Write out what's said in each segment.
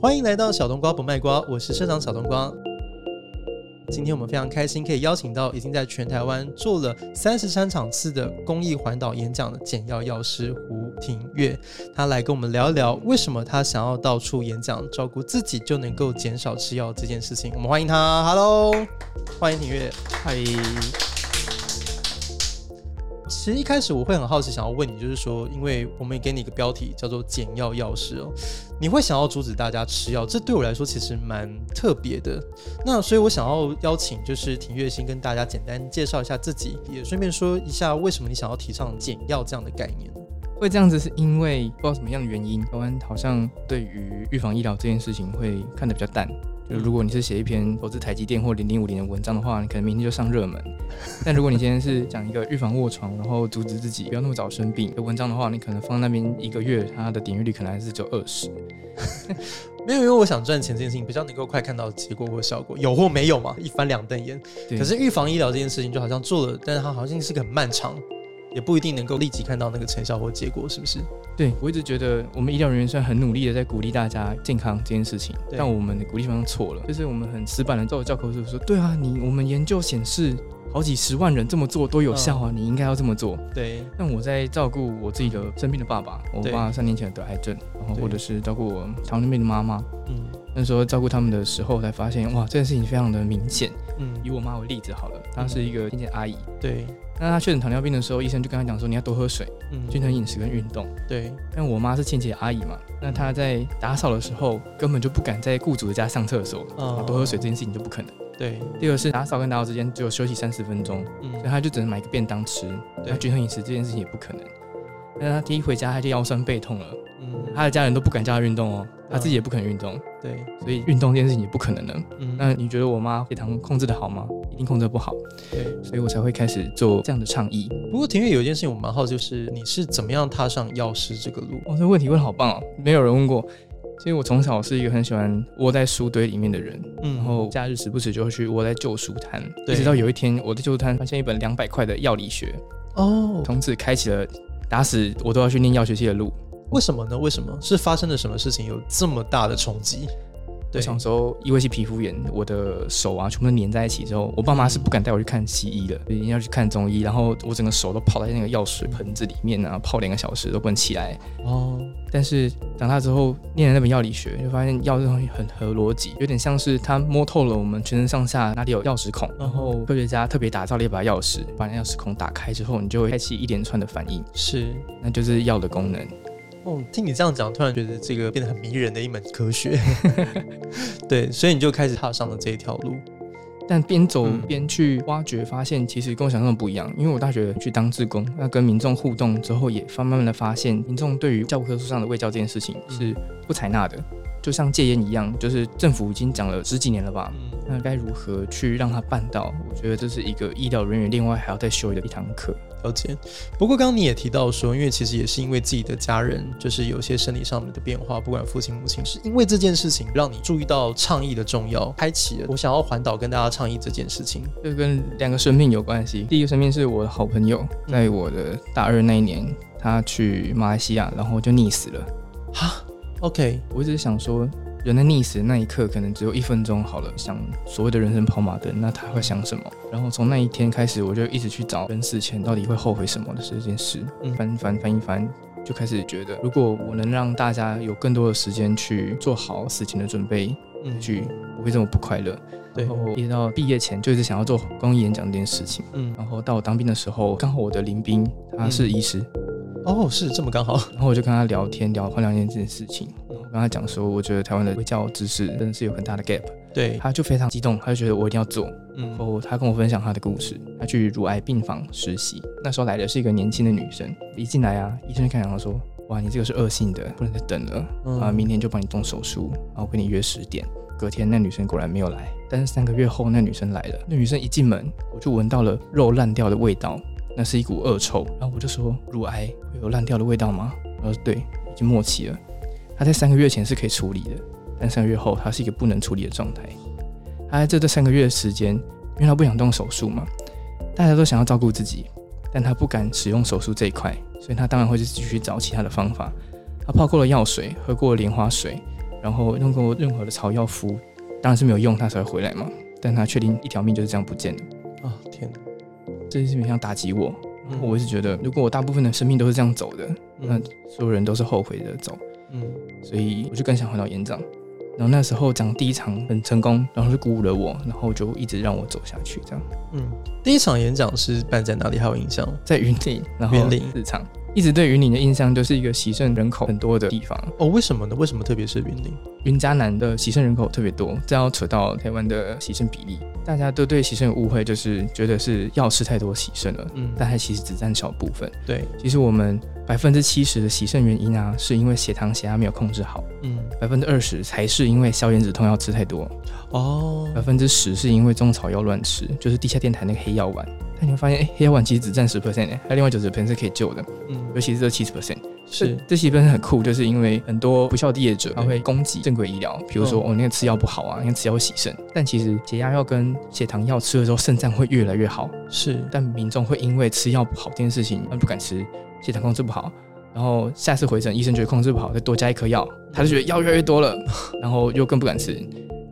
欢迎来到小冬瓜不卖瓜，我是社长小冬瓜。今天我们非常开心，可以邀请到已经在全台湾做了三十三场次的公益环岛演讲的简药药师胡廷月，他来跟我们聊一聊为什么他想要到处演讲，照顾自己就能够减少吃药这件事情。我们欢迎他，Hello，欢迎廷岳，嗨。其实一开始我会很好奇，想要问你，就是说，因为我们也给你一个标题叫做“减药药师”哦，你会想要阻止大家吃药，这对我来说其实蛮特别的。那所以，我想要邀请就是廷岳先跟大家简单介绍一下自己，也顺便说一下为什么你想要提倡减药这样的概念。会这样子是因为不知道什么样的原因，台湾好像对于预防医疗这件事情会看得比较淡。就如果你是写一篇投资台积电或零零五零的文章的话，你可能明天就上热门。但如果你今天是讲一个预防卧床，然后阻止自己不要那么早生病的文章的话，你可能放那边一个月，它的点阅率可能还是只有二十。没有，因为我想赚钱这件事情比较能够快看到结果或效果，有或没有嘛，一翻两瞪眼。可是预防医疗这件事情就好像做了，但是它好像是个很漫长。也不一定能够立即看到那个成效或结果，是不是？对，我一直觉得我们医疗人员虽然很努力的在鼓励大家健康这件事情，但我们的鼓励方向错了，就是我们很死板的照教科书说，对啊，你我们研究显示好几十万人这么做都有效啊，嗯、你应该要这么做。对。那我在照顾我自己的生病的爸爸，我爸三年前得癌症，然后或者是照顾我糖尿病的妈妈，嗯，那时候照顾他们的时候才发现，哇，这件事情非常的明显。嗯，以我妈为例子好了，她是一个清洁阿姨，对。那他确诊糖尿病的时候，医生就跟他讲说，你要多喝水，嗯，均衡饮食跟运动。对。但我妈是清洁阿姨嘛，那她在打扫的时候根本就不敢在雇主的家上厕所，哦，多喝水这件事情就不可能。对。第二是打扫跟打扫之间只有休息三十分钟，嗯，所以他就只能买个便当吃。对。那均衡饮食这件事情也不可能。那他第一回家他就腰酸背痛了，嗯，他的家人都不敢叫他运动哦，他自己也不肯运动。对。所以运动这件事情也不可能的。嗯。那你觉得我妈血糖控制的好吗？一定控制不好，对，所以我才会开始做这样的倡议。不过，廷岳有一件事情我蛮好奇，就是你是怎么样踏上药师这个路？哦，这个问题问好棒哦，没有人问过。其实我从小是一个很喜欢窝在书堆里面的人，嗯，然后假日时不时就会去窝在旧书摊，对，一直到有一天我的旧书摊发现一本两百块的药理学，哦，从此开启了打死我都要去念药学系的路。为什么呢？为什么？是发生了什么事情有这么大的冲击？对，小时候因为是皮肤炎，我的手啊全部都粘在一起之后，我爸妈是不敢带我去看西医的，一定要去看中医。然后我整个手都泡在那个药水盆子里面啊，泡两个小时都不能起来。哦。但是长大之后念了那本药理学，就发现药这东西很合逻辑，有点像是他摸透了我们全身上下哪里有钥匙孔，然后科学家特别打造了一把钥匙，把那钥匙孔打开之后，你就会开启一连串的反应。是，那就是药的功能。哦，听你这样讲，突然觉得这个变得很迷人的一门科学。对，所以你就开始踏上了这一条路。但边走边去挖掘，发现其实跟我想象的不一样。因为我大学去当志工，那跟民众互动之后，也慢慢的发现，民众对于教科书上的卫教这件事情是不采纳的。就像戒烟一样，就是政府已经讲了十几年了吧？那该如何去让它办到？我觉得这是一个医疗人员另外还要再修的一堂课。了解。不过刚刚你也提到说，因为其实也是因为自己的家人就是有些生理上面的变化，不管父亲母亲，是因为这件事情让你注意到倡议的重要，开启了我想要环岛跟大家倡议这件事情。这跟两个生命有关系。第一个生命是我的好朋友，在我的大二那一年，他去马来西亚，然后就溺死了。哈，OK，我一直想说。人在溺死的那一刻，可能只有一分钟好了。想所谓的人生跑马灯，那他会想什么？然后从那一天开始，我就一直去找人死前到底会后悔什么的这件事。嗯，翻翻翻一翻，就开始觉得，如果我能让大家有更多的时间去做好死前的准备，嗯，去不会这么不快乐。对，然后一直到毕业前就一直想要做公益演讲这件事情。嗯，然后到我当兵的时候，刚好我的临兵他是医师。嗯哦，是这么刚好，然后我就跟他聊天，聊换两件这件事情。我跟他讲说，我觉得台湾的卫教知识真的是有很大的 gap。对，他就非常激动，他就觉得我一定要做。嗯，然后他跟我分享他的故事，他去乳癌病房实习，那时候来的是一个年轻的女生，一进来啊，医生就看然后说，哇，你这个是恶性的，不能再等了，嗯、啊，明天就帮你动手术，然后跟你约十点。隔天那女生果然没有来，但是三个月后那女生来了，那女生一进门，我就闻到了肉烂掉的味道。那是一股恶臭，然后我就说：“乳癌会有烂掉的味道吗？”他说：“对，已经末期了。他在三个月前是可以处理的，但三个月后他是一个不能处理的状态。他在这这三个月的时间，因为他不想动手术嘛，大家都想要照顾自己，但他不敢使用手术这一块，所以他当然会去继续找其他的方法。他泡过了药水，喝过了莲花水，然后用过任何的草药敷，当然是没有用，他才会回来嘛。但他确定一条命就是这样不见了。啊、哦、天哪，这件事情像打击我。嗯、我是觉得，如果我大部分的生命都是这样走的，嗯、那所有人都是后悔的走。嗯，所以我就更想回到演讲。然后那时候讲第一场很成功，然后就鼓舞了我，然后就一直让我走下去。这样，嗯，第一场演讲是办在哪里？还有印象？在云林，然后云林市场。一直对云林的印象就是一个洗肾人口很多的地方哦。为什么呢？为什么特别是云林？云嘉南的洗肾人口特别多，这要扯到台湾的洗肾比例。大家都对洗肾有误会，就是觉得是药吃太多洗肾了。嗯，但它其实只占小部分。对，其实我们百分之七十的洗肾原因啊，是因为血糖血压没有控制好。嗯，百分之二十才是因为消炎止痛药吃太多。哦，百分之十是因为中草药乱吃，就是地下电台那个黑药丸。但你会发现，哎、欸，黑药丸其实只占十 percent 哎，还有另外九十 percent 是可以救的，嗯，尤其是这七十 percent，是。这七十 percent 很酷，就是因为很多不孝的业者他会攻击正规医疗，比如说、嗯、哦那个吃药不好啊，那个吃药会洗肾，但其实血压药跟血糖药吃了之后，肾脏会越来越好，是，但民众会因为吃药不好这件事情，他们不敢吃，血糖控制不好，然后下次回诊医生觉得控制不好，再多加一颗药，他就觉得药越来越多了，然后又更不敢吃，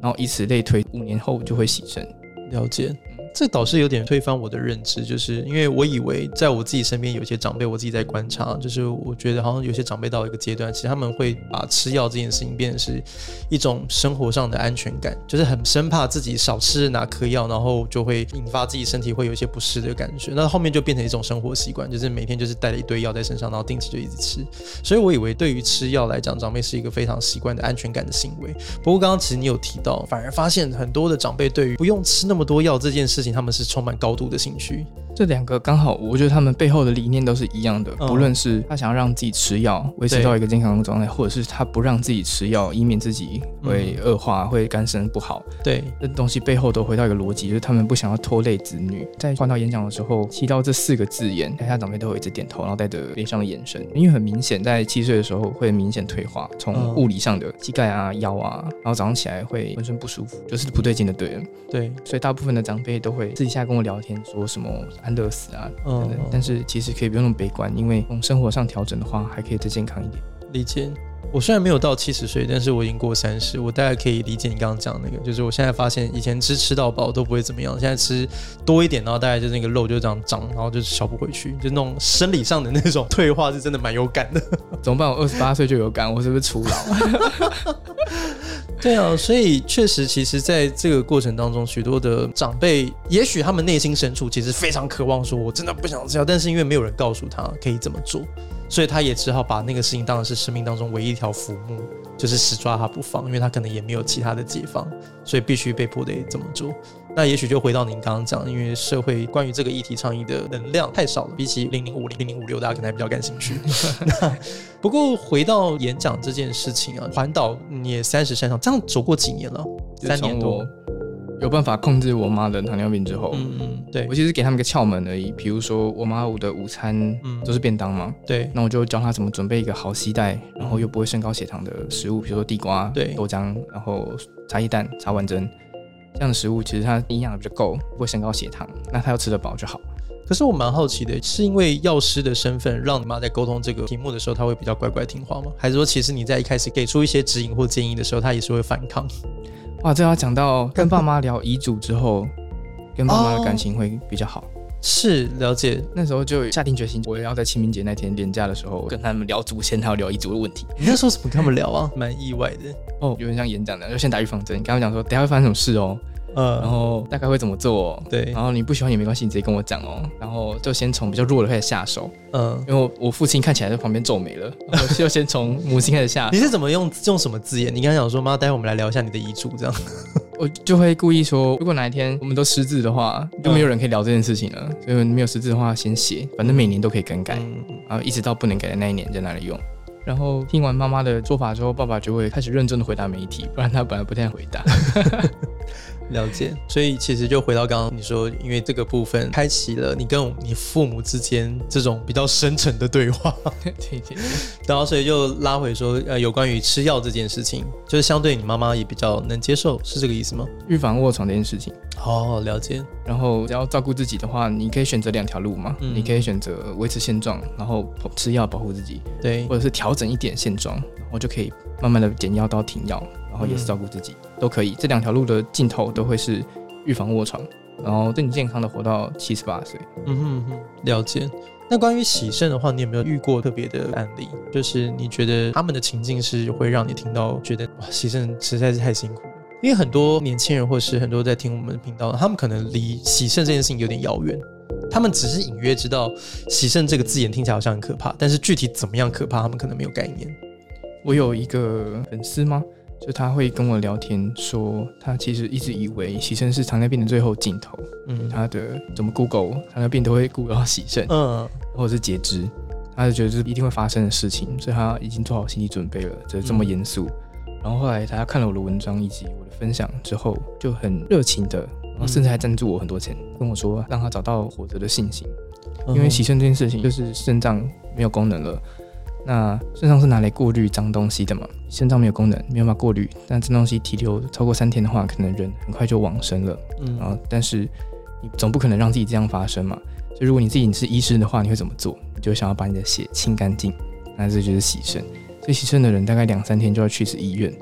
然后以此类推，五年后就会洗肾，了解。这倒是有点推翻我的认知，就是因为我以为在我自己身边有些长辈，我自己在观察，就是我觉得好像有些长辈到一个阶段，其实他们会把吃药这件事情变成是一种生活上的安全感，就是很生怕自己少吃哪颗药，然后就会引发自己身体会有一些不适的感觉。那后面就变成一种生活习惯，就是每天就是带了一堆药在身上，然后定期就一直吃。所以我以为对于吃药来讲，长辈是一个非常习惯的安全感的行为。不过刚刚其实你有提到，反而发现很多的长辈对于不用吃那么多药这件事，他们是充满高度的兴趣。这两个刚好，我觉得他们背后的理念都是一样的。不论是他想要让自己吃药，维持到一个健康的状态，或者是他不让自己吃药，以免自己会恶化，会肝肾不好。对，这东西背后都回到一个逻辑，就是他们不想要拖累子女。在换到演讲的时候提到这四个字眼，台下长辈都会一直点头，然后带着悲伤的眼神，因为很明显，在七岁的时候会明显退化，从物理上的膝盖啊、腰啊，然后早上起来会浑身不舒服，就是不对劲的，对。对，所以大部分的长辈都会私底下跟我聊天，说什么安乐死啊。嗯，但是其实可以不用那么悲观，因为从生活上调整的话，还可以再健康一点。理解。我虽然没有到七十岁，但是我已经过三十，我大概可以理解你刚刚讲的那个，就是我现在发现以前吃吃到饱都不会怎么样，现在吃多一点，然后大概就是那个肉就这样长，然后就消不回去，就那种生理上的那种退化是真的蛮有感的。怎么办？我二十八岁就有感，我是不是初老？对啊，所以确实，其实在这个过程当中，许多的长辈，也许他们内心深处其实非常渴望说，我真的不想吃药，但是因为没有人告诉他可以怎么做，所以他也只好把那个事情当成是生命当中唯一一条浮木，就是死抓他不放，因为他可能也没有其他的解放，所以必须被迫得这么做。那也许就回到您刚刚讲，因为社会关于这个议题倡议的能量太少了，比起零零五零零零五六，大家可能还比较感兴趣。那不过回到演讲这件事情啊，环岛你也三十三场，这样走过几年了？三年多。有办法控制我妈的糖尿病之后，嗯嗯，对，我其实给他们一个窍门而已。比如说我妈我的午餐都是便当嘛，对，那我就教她怎么准备一个好携带，然后又不会升高血糖的食物，比如说地瓜、对，豆浆，然后茶叶蛋、茶碗蒸。这样的食物其实它营养比较够，不会升高血糖，那她要吃得饱就好。可是我蛮好奇的，是因为药师的身份，让你妈在沟通这个题目的时候，她会比较乖乖听话吗？还是说，其实你在一开始给出一些指引或建议的时候，她也是会反抗？哇，这要讲到跟爸妈聊遗嘱之后，跟爸妈的感情会比较好。哦是了解，那时候就下定决心，我也要在清明节那天连假的时候跟他们聊祖先，还有聊遗嘱的问题。你那时候怎么跟他们聊啊？蛮意外的哦，有点像演讲的，就先打预防针，跟他们讲说等下会发生什么事哦。嗯，然后大概会怎么做？对，然后你不喜欢也没关系，你直接跟我讲哦。然后就先从比较弱的开始下手。嗯，因为我我父亲看起来在旁边皱眉了，我 就先从母亲开始下手。你是怎么用用什么字眼？你刚才讲说妈，待会我们来聊一下你的遗嘱，这样。我就会故意说，如果哪一天我们都失智的话，就没有人可以聊这件事情了。所以没有失智的话，先写，反正每年都可以更改，然后一直到不能改的那一年在那里用。然后听完妈妈的做法之后，爸爸就会开始认真的回答每一题，不然他本来不太回答。了解，所以其实就回到刚刚你说，因为这个部分开启了你跟你父母之间这种比较深沉的对话，对对对，然后所以就拉回说，呃，有关于吃药这件事情，就是相对你妈妈也比较能接受，是这个意思吗？预防卧床这件事情，哦，了解。然后要照顾自己的话，你可以选择两条路嘛，嗯、你可以选择维持现状，然后吃药保护自己，对，或者是调整一点现状，然后就可以慢慢的减药到停药。然后也是照顾自己，嗯、都可以。这两条路的尽头都会是预防卧床，然后对你健康的活到七十八岁。嗯哼哼，了解。那关于洗肾的话，你有没有遇过特别的案例？就是你觉得他们的情境是会让你听到觉得哇，洗肾实在是太辛苦了。因为很多年轻人或是很多在听我们的频道，他们可能离洗肾这件事情有点遥远，他们只是隐约知道洗肾这个字眼听起来好像很可怕，但是具体怎么样可怕，他们可能没有概念。我有一个粉丝吗？就他会跟我聊天说，他其实一直以为洗肾是糖尿病的最后尽头。嗯，他的怎么 Google 糖尿病都会 Google 到洗肾，嗯，或者是截肢，他就觉得这是一定会发生的事情，所以他已经做好心理准备了，这这么严肃。嗯、然后后来他看了我的文章以及我的分享之后，就很热情的，然后甚至还赞助我很多钱，跟我说让他找到活着的信心，因为洗肾这件事情就是肾脏没有功能了。那肾脏是拿来过滤脏东西的嘛？肾脏没有功能，没有办法过滤。但这东西停留超过三天的话，可能人很快就往生了。嗯，然后但是你总不可能让自己这样发生嘛？所以如果你自己是医生的话，你会怎么做？你就想要把你的血清干净，那这就是洗肾。所以洗肾的人大概两三天就要去一次医院，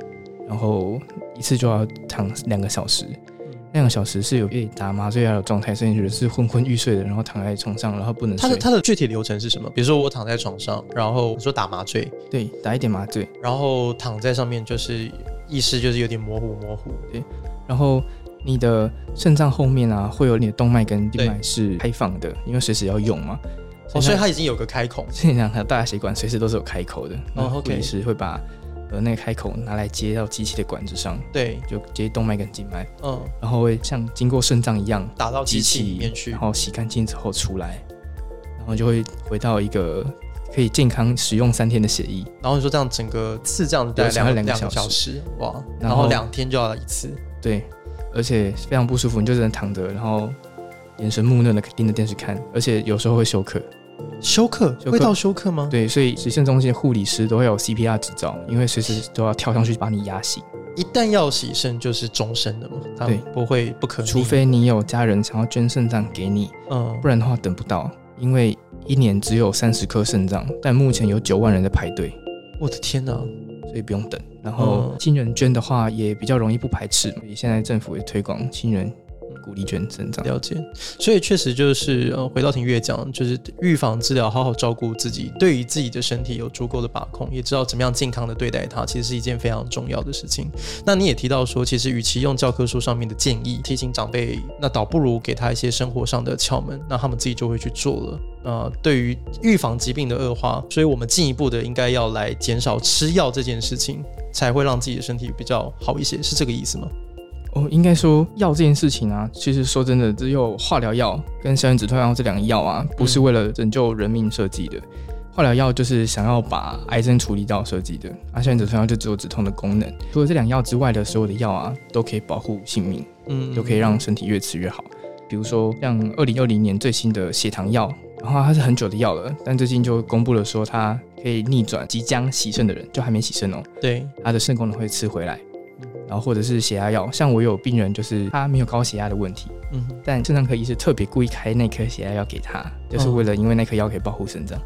然后一次就要躺两个小时。两个小时是有被打麻醉药的状态，所以你觉得是昏昏欲睡的，然后躺在床上，然后不能睡。它的它的具体流程是什么？比如说我躺在床上，然后说打麻醉，对，打一点麻醉，然后躺在上面就是意识就是有点模糊模糊，对。然后你的肾脏后面啊，会有你的动脉跟静脉是开放的，因为随时要用嘛。哦，所以它已经有个开孔，这样它的大血管随时都是有开口的。然后随时会把。呃，那个开口拿来接到机器的管子上，对，就接动脉跟静脉，嗯，然后会像经过肾脏一样打到机器里面去，然后洗干净之后出来，然后就会回到一个可以健康使用三天的血液。然后你说这样整个次这样子大概两两个小时，哇，然后两天就要一次，对，而且非常不舒服，你就只能躺着，然后眼神木讷的盯着电视看，而且有时候会休克。休克会到休克吗？对，所以洗肾中心的护理师都会有 CPR 执照，因为随时都要跳上去把你压醒。一旦要洗肾，就是终身的嘛？对，不会不可。除非你有家人想要捐肾脏给你，嗯，不然的话等不到，因为一年只有三十颗肾脏，但目前有九万人在排队。我的天哪！所以不用等。然后亲人捐的话也比较容易不排斥，所以现在政府也推广亲人。鼓励捐肾脏，了解，所以确实就是呃，回到庭月讲，就是预防治疗，好好照顾自己，对于自己的身体有足够的把控，也知道怎么样健康的对待它，其实是一件非常重要的事情。那你也提到说，其实与其用教科书上面的建议提醒长辈，那倒不如给他一些生活上的窍门，那他们自己就会去做了。呃，对于预防疾病的恶化，所以我们进一步的应该要来减少吃药这件事情，才会让自己的身体比较好一些，是这个意思吗？哦，应该说药这件事情啊，其实说真的，只有化疗药跟消炎止痛药这两个药啊，不是为了拯救人命设计的。嗯、化疗药就是想要把癌症处理掉设计的，而消炎止痛药就只有止痛的功能。除了这两药之外的所有的药啊，都可以保护性命，嗯，都可以让身体越吃越好。比如说像二零二零年最新的血糖药，然后它是很久的药了，但最近就公布了说它可以逆转即将洗肾的人，就还没洗肾哦，对，它的肾功能会吃回来。然后或者是血压药，像我有病人就是他没有高血压的问题，嗯，但肾脏科医师特别故意开那颗血压药给他，就是为了因为那颗药可以保护肾脏。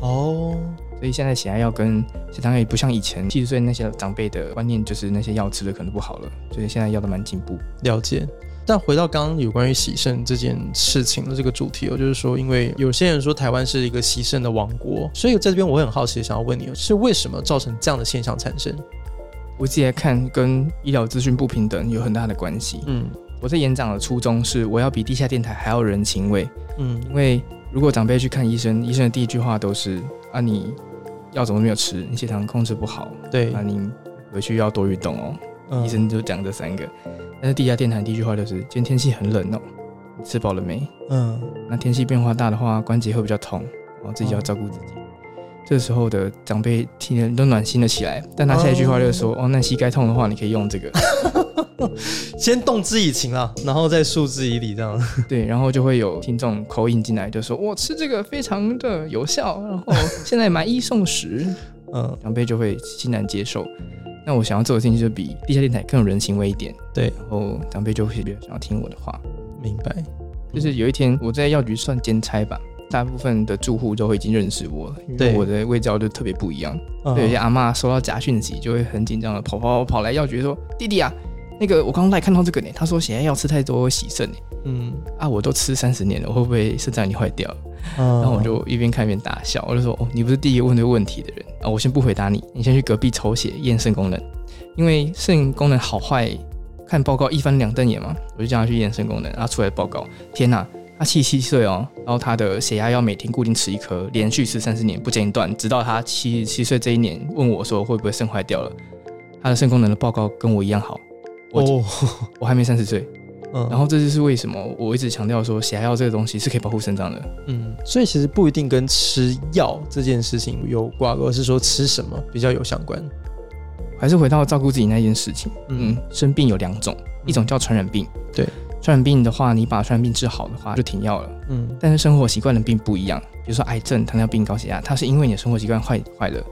哦，所以现在血压药跟血糖也不像以前七十岁那些长辈的观念，就是那些药吃的可能不好了，所以现在药都蛮进步。了解。但回到刚刚有关于洗肾这件事情的这个主题，哦，就是说，因为有些人说台湾是一个洗肾的王国，所以在这边我很好奇，想要问你，是为什么造成这样的现象产生？我自己来看，跟医疗资讯不平等有很大的关系。嗯，我在演讲的初衷是，我要比地下电台还要人情味。嗯，因为如果长辈去看医生，医生的第一句话都是：啊，你药怎么没有吃？你血糖控制不好。对，啊，你回去要多运动哦。嗯，医生就讲这三个。但是地下电台第一句话就是：今天天气很冷哦，你吃饱了没？嗯，那天气变化大的话，关节会比较痛，然后自己要照顾自己。这时候的长辈听了都暖心了起来，但他下一句话就是说：“哦，哦，那膝盖痛的话，你可以用这个。”先动之以情啊，然后再诉之以理，这样。对，然后就会有听众口音进来，就说我吃这个非常的有效，然后 现在买一送十，嗯，长辈就会欣然接受。那我想要做的事情就比地下电台更有人情味一点，对，然后长辈就会比较想要听我的话。明白。就是有一天我在药局算兼差吧。大部分的住户都会已经认识我了，因为我的味道就特别不一样。对，有些阿嬷收到假讯息，就会很紧张的跑跑跑来药局说：“弟弟啊，那个我刚刚来看到这个呢，他说血压药吃太多会洗肾呢。”嗯，啊，我都吃三十年了，我会不会肾脏已经坏掉了？然后我就一边看一边大笑，我就说：“哦，你不是第一个问这个问题的人啊，我先不回答你，你先去隔壁抽血验肾功能，因为肾功能好坏看报告一翻两瞪眼嘛。”我就叫他去验肾功能，然后出来报告，天哪！他七十七岁哦，然后他的血压要每天固定吃一颗，连续吃三十年不间断，直到他七十七岁这一年问我说会不会肾坏掉了。他的肾功能的报告跟我一样好，我、哦、我还没三十岁，嗯，然后这就是为什么我一直强调说血压药这个东西是可以保护肾脏的，嗯，所以其实不一定跟吃药这件事情有挂钩，而是说吃什么比较有相关。还是回到照顾自己那件事情，嗯，生病有两种，一种叫传染病，对。传染病的话，你把传染病治好的话，就停药了。嗯，但是生活习惯的病不一样，比如说癌症、糖尿病、高血压，它是因为你的生活习惯坏坏了，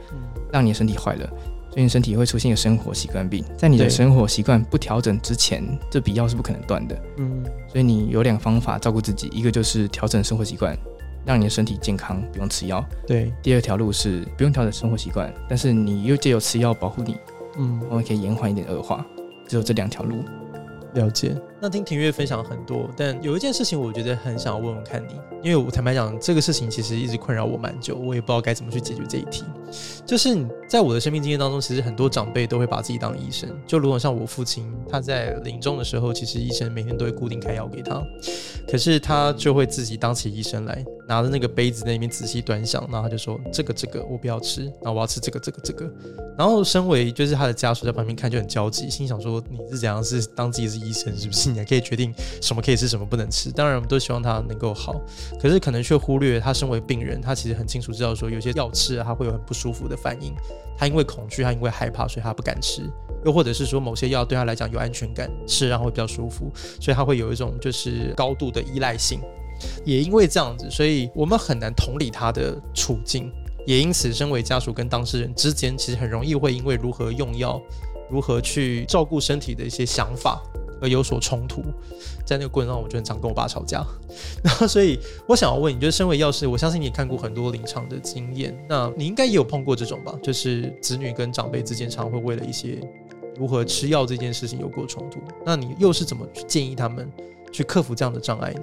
让你的身体坏了，所以你身体会出现一个生活习惯病。在你的生活习惯不调整之前，这笔药是不可能断的。嗯，所以你有两个方法照顾自己，一个就是调整生活习惯，让你的身体健康，不用吃药。对，第二条路是不用调整生活习惯，但是你又借由吃药保护你，嗯，我们可以延缓一点恶化。只有这两条路。了解，那听庭越分享很多，但有一件事情我觉得很想要问问看你，因为我坦白讲，这个事情其实一直困扰我蛮久，我也不知道该怎么去解决这一题。就是在我的生命经验当中，其实很多长辈都会把自己当医生，就如果像我父亲，他在临终的时候，其实医生每天都会固定开药给他，可是他就会自己当起医生来，拿着那个杯子在那边仔细端详，然后他就说这个这个我不要吃，然后我要吃这个这个这个，然后身为就是他的家属在旁边看就很焦急，心想说你是怎样是当自己是医生是不是？你还可以决定什么可以吃什么不能吃？当然我们都希望他能够好，可是可能却忽略他身为病人，他其实很清楚知道说有些药吃了他会有很不舒舒服的反应，他因为恐惧，他因为害怕，所以他不敢吃，又或者是说某些药对他来讲有安全感，吃然后会比较舒服，所以他会有一种就是高度的依赖性。也因为这样子，所以我们很难同理他的处境，也因此，身为家属跟当事人之间，其实很容易会因为如何用药、如何去照顾身体的一些想法而有所冲突。在那个过程中，我就很常跟我爸吵架。然后，所以我想要问你，就是身为药师，我相信你也看过很多临床的经验，那你应该也有碰过这种吧？就是子女跟长辈之间常会为了一些如何吃药这件事情有过冲突，那你又是怎么去建议他们去克服这样的障碍呢？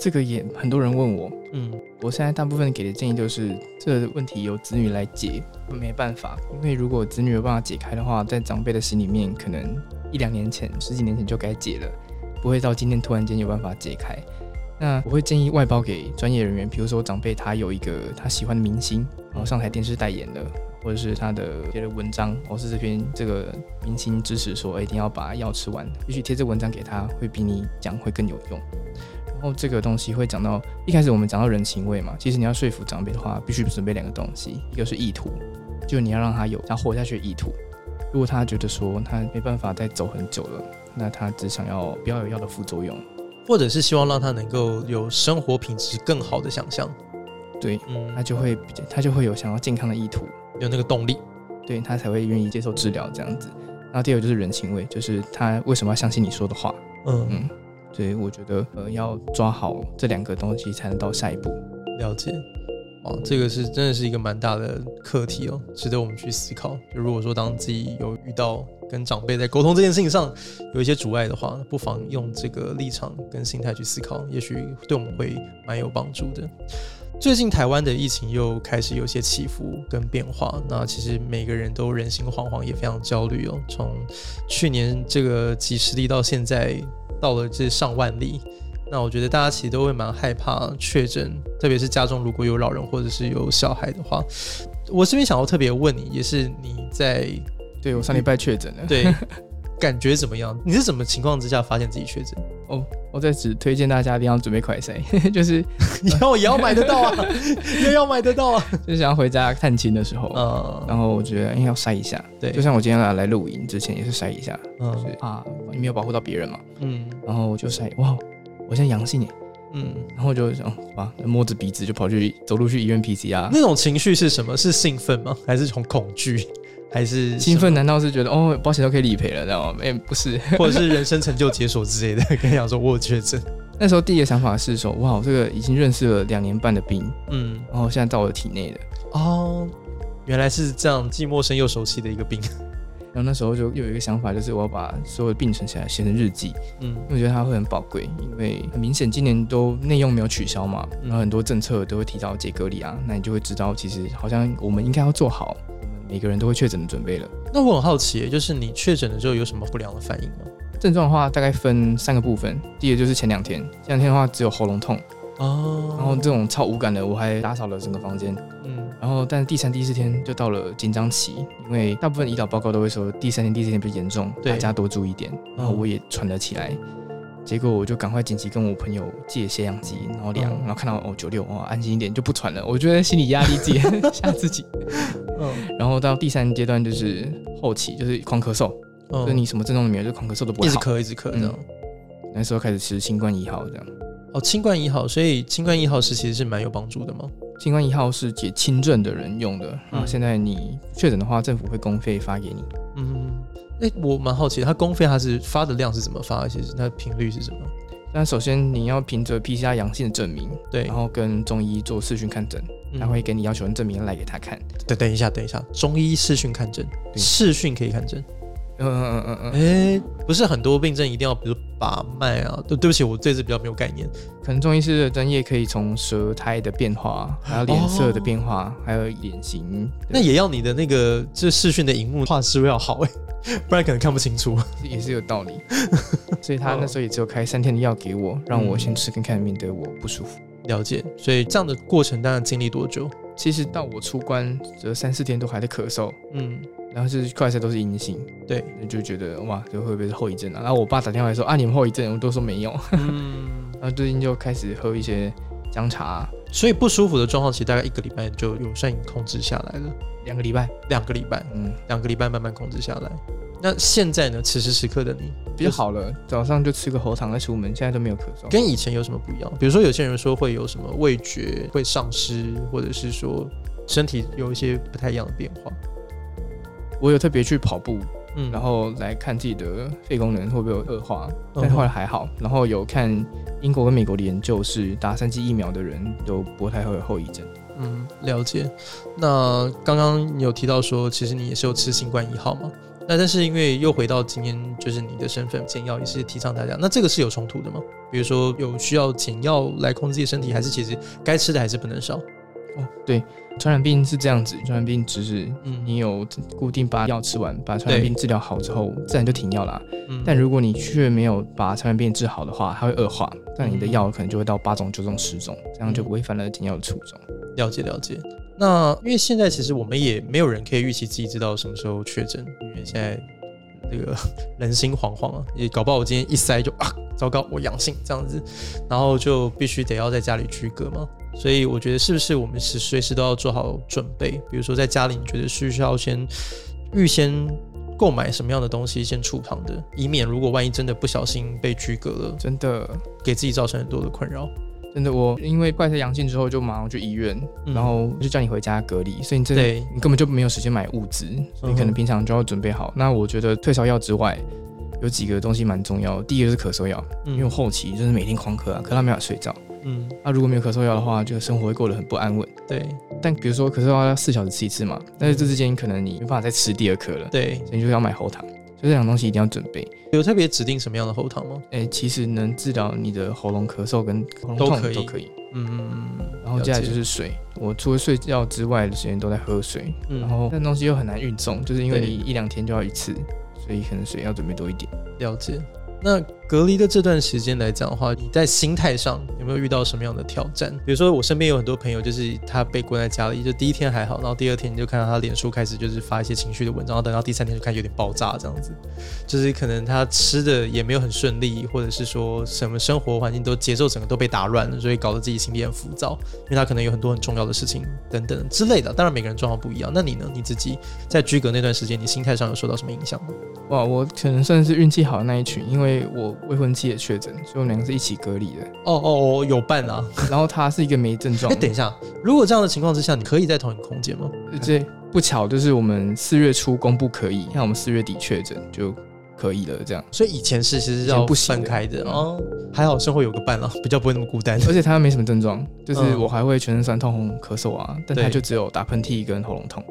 这个也很多人问我，嗯，我现在大部分给的建议就是这个问题由子女来解，没办法，因为如果子女有办法解开的话，在长辈的心里面，可能一两年前、十几年前就该解了，不会到今天突然间有办法解开。那我会建议外包给专业人员，比如说长辈他有一个他喜欢的明星，然后上台电视代言的，或者是他的写的文章，或是这边这个明星支持说，一定要把药吃完，也许贴这文章给他，会比你讲会更有用。然后这个东西会讲到一开始我们讲到人情味嘛，其实你要说服长辈的话，必须准备两个东西，一个是意图，就你要让他有想活下去的意图。如果他觉得说他没办法再走很久了，那他只想要不要有药的副作用，或者是希望让他能够有生活品质更好的想象，对，嗯，他就会比较他就会有想要健康的意图，有那个动力，对，他才会愿意接受治疗这样子。然后第二个就是人情味，就是他为什么要相信你说的话，嗯嗯。所以我觉得，呃，要抓好这两个东西，才能到下一步。了解，哦，这个是真的是一个蛮大的课题哦，值得我们去思考。就如果说当自己有遇到跟长辈在沟通这件事情上有一些阻碍的话，不妨用这个立场跟心态去思考，也许对我们会蛮有帮助的。最近台湾的疫情又开始有些起伏跟变化，那其实每个人都人心惶惶，也非常焦虑哦。从去年这个几十例到现在。到了这上万例，那我觉得大家其实都会蛮害怕确诊，特别是家中如果有老人或者是有小孩的话。我这边想要特别问你，也是你在对我上礼拜确诊了，对，感觉怎么样？你是什么情况之下发现自己确诊？哦，我在此推荐大家一定要准备快筛，就是以后也要买得到啊，也要买得到啊。就是想要回家探亲的时候，嗯，然后我觉得应该要筛一下。对，就像我今天来来录影之前也是筛一下，嗯，就是啊，你没有保护到别人嘛，嗯，然后我就筛，哇，我现在阳性耶。嗯，然后就想哇，摸着鼻子就跑去走路去医院 PCR。那种情绪是什么？是兴奋吗？还是从恐惧？还是兴奋？难道是觉得哦，保险都可以理赔了，知道吗？哎，不是，或者是 人生成就解锁之类的。跟你讲说，我有确诊。那时候第一个想法是说，哇，这个已经认识了两年半的病，嗯，然后现在到我的体内了。哦，原来是这样，既陌生又熟悉的一个病。然后那时候就又有一个想法，就是我要把所有的病存起来写成日记，嗯，因为我觉得它会很宝贵，因为很明显今年都内用没有取消嘛，然后很多政策都会提到解隔离啊，那你就会知道，其实好像我们应该要做好，每个人都会确诊的准备了。那我很好奇，就是你确诊了之后有什么不良的反应吗？症状的话大概分三个部分，第一个就是前两天，前两天的话只有喉咙痛。哦，然后这种超无感的，我还打扫了整个房间。嗯，然后但是第三、第四天就到了紧张期，因为大部分胰岛报告都会说第三天、第四天比较严重，大家多注意一点。然后我也喘了起来，结果我就赶快紧急跟我朋友借血氧机，然后量，然后看到哦九六，哦安心一点就不喘了。我觉得心理压力自己 吓自己。嗯，然后到第三阶段就是后期，就是狂咳嗽，就是你什么症状都没有，就狂咳嗽都不会好，一直咳一直咳这样。那时候开始吃新冠一号这样。哦，新冠一号，所以新冠一号是其实是蛮有帮助的吗？新冠一号是解轻症的人用的，然后现在你确诊的话，政府会公费发给你。嗯，哎，我蛮好奇，他公费他是发的量是怎么发的？其实它的频率是什么？那首先你要凭着 PCR 阳性的证明，对，然后跟中医做视讯看诊，他会给你要求证明来给他看。等等一下，等一下，中医视讯看诊，视讯可以看诊。嗯嗯嗯嗯，哎，不是很多病症一定要，比如把脉啊。对，对不起，我这次比较没有概念。可能中医师的专业可以从舌苔的变化，还有脸色的变化，哦、还有脸型。那也要你的那个这视讯的荧幕画质要好哎，不然可能看不清楚。也是有道理。所以他那时候也只有开三天的药给我，让我先吃看看，免得我不舒服。了解。所以这样的过程大概经历多久？其实到我出关这三四天都还在咳嗽。嗯。然后是快筛都是阴性，对，就觉得哇，这会不会是后遗症啊？然后我爸打电话来说啊，你们后遗症，我都说没有。嗯，然后最近就开始喝一些姜茶，所以不舒服的状况其实大概一个礼拜就有算控制下来了。两个礼拜，两个礼拜，嗯，两个礼拜慢慢控制下来。那现在呢？此时此刻的你比较好了，早上就吃个喉糖再出门，现在都没有咳嗽。跟以前有什么不一样？比如说有些人说会有什么味觉会丧失，或者是说身体有一些不太一样的变化。我有特别去跑步，嗯，然后来看自己的肺功能会不会有恶化，但后来还好。然后有看英国跟美国的研究，是打三剂疫苗的人都不太会有后遗症。嗯，了解。那刚刚你有提到说，其实你也是有吃新冠一号吗？那但是因为又回到今天，就是你的身份减药也是提倡大家，那这个是有冲突的吗？比如说有需要减药来控制自己身体，还是其实该吃的还是不能少？哦，对。传染病是这样子，传染病只是你有固定把药吃完，把传染病治疗好之后，自然就停药了。嗯，但如果你却没有把传染病治好的话，它会恶化，那你的药可能就会到八种、九种、十种，这样就违反了停药的初衷。了解了解。那因为现在其实我们也没有人可以预期自己知道什么时候确诊，因为现在这个 人心惶惶啊，也搞不好我今天一塞就啊，糟糕，我阳性这样子，然后就必须得要在家里居隔嘛。所以我觉得是不是我们是随时都要做好准备？比如说在家里，你觉得需要先预先购买什么样的东西先储藏的，以免如果万一真的不小心被居隔了，真的给自己造成很多的困扰。真的，我因为快筛阳性之后就马上去医院，嗯、然后就叫你回家隔离，所以你这对你根本就没有时间买物资，你可能平常就要准备好。嗯、那我觉得退烧药之外，有几个东西蛮重要。第一个是咳嗽药，嗯、因为后期就是每天狂咳啊，咳到没法睡觉。嗯，那、啊、如果没有咳嗽药的话，就生活会过得很不安稳。对，但比如说咳嗽药要四小时吃一次嘛，但是这之间可能你没办法再吃第二颗了。对，所以你就要买喉糖，所以这两东西一定要准备。有特别指定什么样的喉糖吗？哎、欸，其实能治疗你的喉咙咳嗽跟喉咙痛都可以。都可以。嗯嗯嗯。然后接下来就是水，我除了睡觉之外的时间都在喝水。嗯。然后那东西又很难运送，就是因为你一两天就要一次，所以可能水要准备多一点。了解。那隔离的这段时间来讲的话，你在心态上有没有遇到什么样的挑战？比如说，我身边有很多朋友，就是他被关在家里，就第一天还好，然后第二天你就看到他脸书开始就是发一些情绪的文章，然后等到第三天就开始有点爆炸这样子，就是可能他吃的也没有很顺利，或者是说什么生活环境都节奏整个都被打乱了，所以搞得自己心里很浮躁，因为他可能有很多很重要的事情等等之类的。当然每个人状况不一样，那你呢？你自己在居隔那段时间，你心态上有受到什么影响吗？哇，我可能算是运气好的那一群，因为我未婚妻也确诊，所以我们两个是一起隔离的。哦哦哦，有伴啊。然后他是一个没症状。哎，等一下，如果这样的情况之下，你可以在同一个空间吗？这不巧就是我们四月初公布可以，像我们四月底确诊就可以了，这样。所以以前是其实是要分开的哦。还好生活有个伴了，比较不会那么孤单。而且他没什么症状，就是我还会全身酸痛、咳嗽啊，但他就只有打喷嚏跟喉咙痛，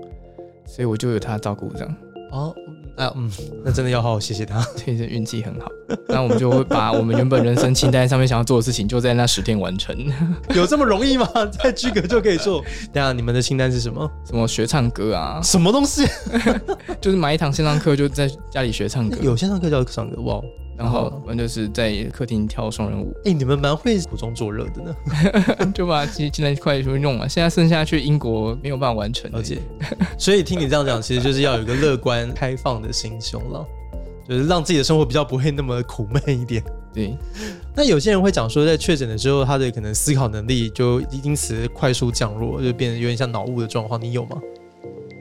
所以我就有他照顾这样。哦。啊，嗯，那真的要好好谢谢他，对，这运气很好。那我们就会把我们原本人生清单上面想要做的事情，就在那十天完成。有这么容易吗？在居格就可以做？对啊你们的清单是什么？什么学唱歌啊？什么东西？就是买一堂线上课，就在家里学唱歌。有线上课叫唱歌，哇！然后我们就是在客厅跳双人舞。哎、欸，你们蛮会苦中作乐的呢，就把现在快速弄了。现在剩下去英国没有办法完成，了解，所以听你这样讲，其实就是要有一个乐观开放的心胸了，就是让自己的生活比较不会那么苦闷一点。对。那有些人会讲说，在确诊的时候，他的可能思考能力就因此快速降落，就变得有点像脑雾的状况。你有吗？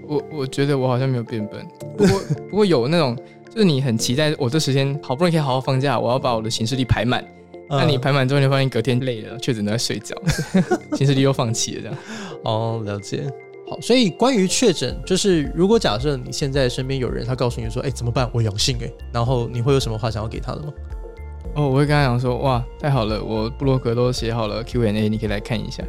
我我觉得我好像没有变笨，不过 不过有那种。就是你很期待，我这时间好不容易可以好好放假，我要把我的行事历排满。那、嗯、你排满之后，你发现隔天累了，确诊都在睡觉，行事历又放弃了，这样。哦，了解。好，所以关于确诊，就是如果假设你现在身边有人，他告诉你说，哎、欸，怎么办？我阳性哎，然后你会有什么话想要给他的吗？哦，我会跟他讲说，哇，太好了，我布洛格都写好了 Q&A，你可以来看一下，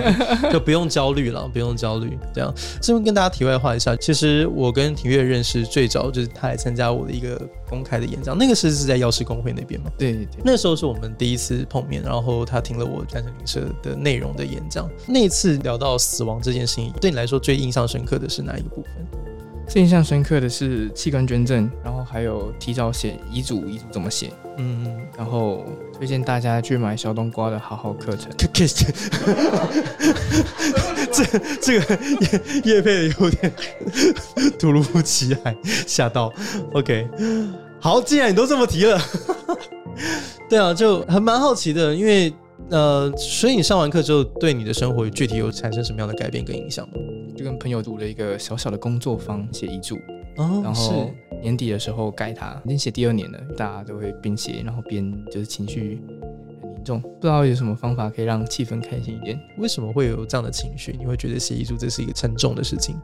就不用焦虑了，不用焦虑。这样，这边跟大家题外话一下，其实我跟廷岳认识最早就是他来参加我的一个公开的演讲，那个是是在药师公会那边嘛？对对对，那时候是我们第一次碰面，然后他听了我战神旅社的内容的演讲，那一次聊到死亡这件事情，对你来说最印象深刻的是哪一个部分？最印象深刻的是器官捐赠，然后还有提早写遗嘱，遗嘱怎么写？嗯，然后推荐大家去买小冬瓜的好好课程。这这个业业配有点突如其来，吓到。OK，好，既然你都这么提了，对啊，就还蛮好奇的，因为。呃，所以你上完课之后，对你的生活具体有产生什么样的改变跟影响吗？就跟朋友读了一个小小的工作坊，写遗嘱，哦，然后年底的时候盖它，已经写第二年了，大家都会边写，然后边就是情绪很凝重，不知道有什么方法可以让气氛开心一点？为什么会有这样的情绪？你会觉得写遗嘱这是一个沉重的事情？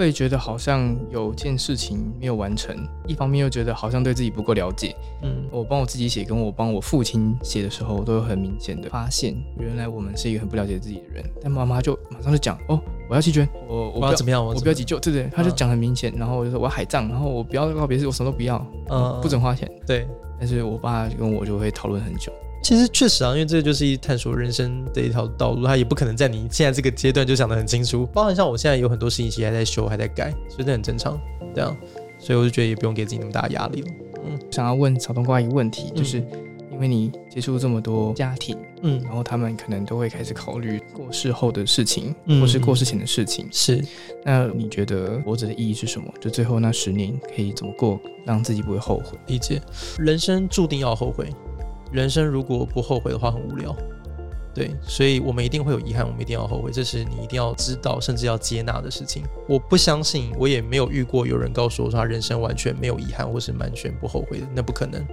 会觉得好像有件事情没有完成，一方面又觉得好像对自己不够了解。嗯，我帮我自己写，跟我帮我父亲写的时候，都有很明显的发现，原来我们是一个很不了解自己的人。但妈妈就马上就讲：“哦，我要弃捐，我我要怎么样？我不要急救，对不对？”他就讲很明显，然后我就说我要海葬，然后我不要告别式，我什么都不要，嗯，不准花钱。对，但是我爸跟我就会讨论很久。其实确实啊，因为这个就是一探索人生的一条道路，他也不可能在你现在这个阶段就想得很清楚。包含像我现在有很多事情其实还在修，还在改，所以这很正常。这样，所以我就觉得也不用给自己那么大压力了。嗯，想要问小冬瓜一个问题，就是因为你接触这么多家庭，嗯，然后他们可能都会开始考虑过世后的事情，或是过世前的事情。是，那你觉得活着的意义是什么？就最后那十年可以怎么过，让自己不会后悔？理解，人生注定要后悔。人生如果不后悔的话，很无聊。对，所以我们一定会有遗憾，我们一定要后悔，这是你一定要知道，甚至要接纳的事情。我不相信，我也没有遇过有人告诉我说他人生完全没有遗憾，或是完全不后悔的，那不可能。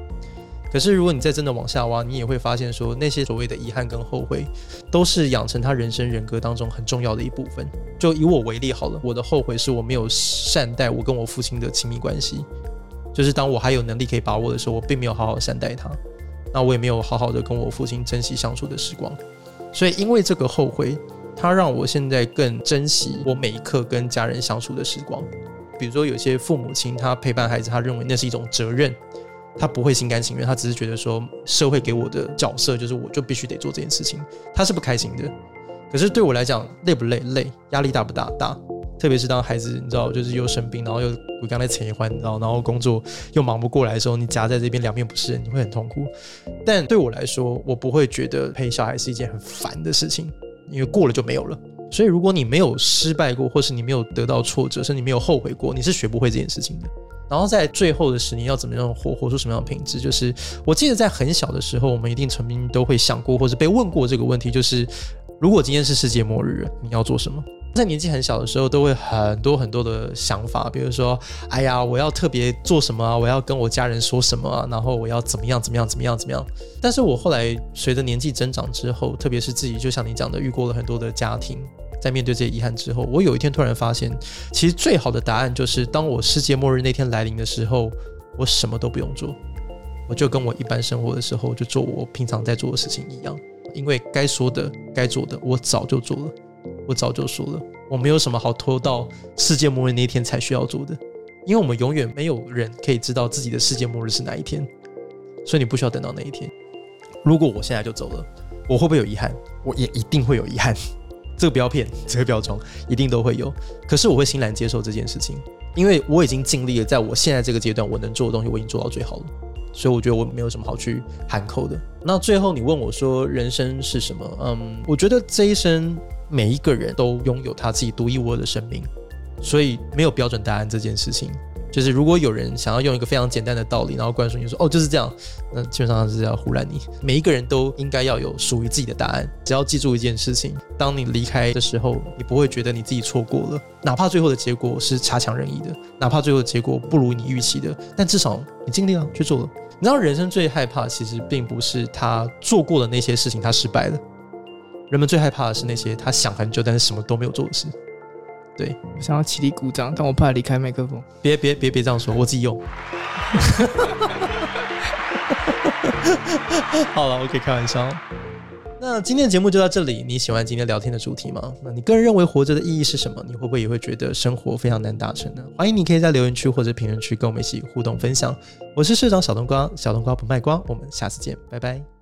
可是如果你再真的往下挖，你也会发现说，那些所谓的遗憾跟后悔，都是养成他人生人格当中很重要的一部分。就以我为例好了，我的后悔是我没有善待我跟我父亲的亲密关系，就是当我还有能力可以把握的时候，我并没有好好善待他。那我也没有好好的跟我父亲珍惜相处的时光，所以因为这个后悔，他让我现在更珍惜我每一刻跟家人相处的时光。比如说，有些父母亲他陪伴孩子，他认为那是一种责任，他不会心甘情愿，他只是觉得说社会给我的角色就是我就必须得做这件事情，他是不开心的。可是对我来讲，累不累？累。压力大不大？大。特别是当孩子你知道就是又生病，然后又我刚才前一环，然后，然后工作又忙不过来的时候，你夹在这边两面不是人，你会很痛苦。但对我来说，我不会觉得陪小孩是一件很烦的事情，因为过了就没有了。所以如果你没有失败过，或是你没有得到挫折，甚至你没有后悔过，你是学不会这件事情的。然后在最后的十年要怎么样活，活出什么样的品质？就是我记得在很小的时候，我们一定曾经都会想过，或者被问过这个问题，就是如果今天是世界末日，你要做什么？在年纪很小的时候，都会很多很多的想法，比如说，哎呀，我要特别做什么啊？我要跟我家人说什么啊？然后我要怎么样怎么样怎么样怎么样？但是我后来随着年纪增长之后，特别是自己就像你讲的，遇过了很多的家庭。在面对这些遗憾之后，我有一天突然发现，其实最好的答案就是，当我世界末日那天来临的时候，我什么都不用做，我就跟我一般生活的时候就做我平常在做的事情一样，因为该说的、该做的，我早就做了，我早就说了，我没有什么好拖到世界末日那一天才需要做的，因为我们永远没有人可以知道自己的世界末日是哪一天，所以你不需要等到那一天。如果我现在就走了，我会不会有遗憾？我也一定会有遗憾。这个不要骗，这个不要装，一定都会有。可是我会欣然接受这件事情，因为我已经尽力了，在我现在这个阶段，我能做的东西，我已经做到最好了。所以我觉得我没有什么好去喊扣的。那最后你问我说，人生是什么？嗯，我觉得这一生每一个人都拥有他自己独一无二的生命，所以没有标准答案这件事情。就是如果有人想要用一个非常简单的道理，然后灌输你说哦，就是这样，那基本上是要唬烂你。每一个人都应该要有属于自己的答案。只要记住一件事情，当你离开的时候，你不会觉得你自己错过了，哪怕最后的结果是差强人意的，哪怕最后的结果不如你预期的，但至少你尽力了，去做了。你知道人生最害怕，其实并不是他做过的那些事情他失败了，人们最害怕的是那些他想很久但是什么都没有做的事。对，我想要起立鼓掌，但我怕离开麦克风。别别别别这样说，我自己用。好了，我可以开玩笑。那今天的节目就到这里。你喜欢今天聊天的主题吗？那你个人认为活着的意义是什么？你会不会也会觉得生活非常难达成呢？欢迎你可以在留言区或者评论区跟我们一起互动分享。我是社长小冬瓜，小冬瓜不卖瓜。我们下次见，拜拜。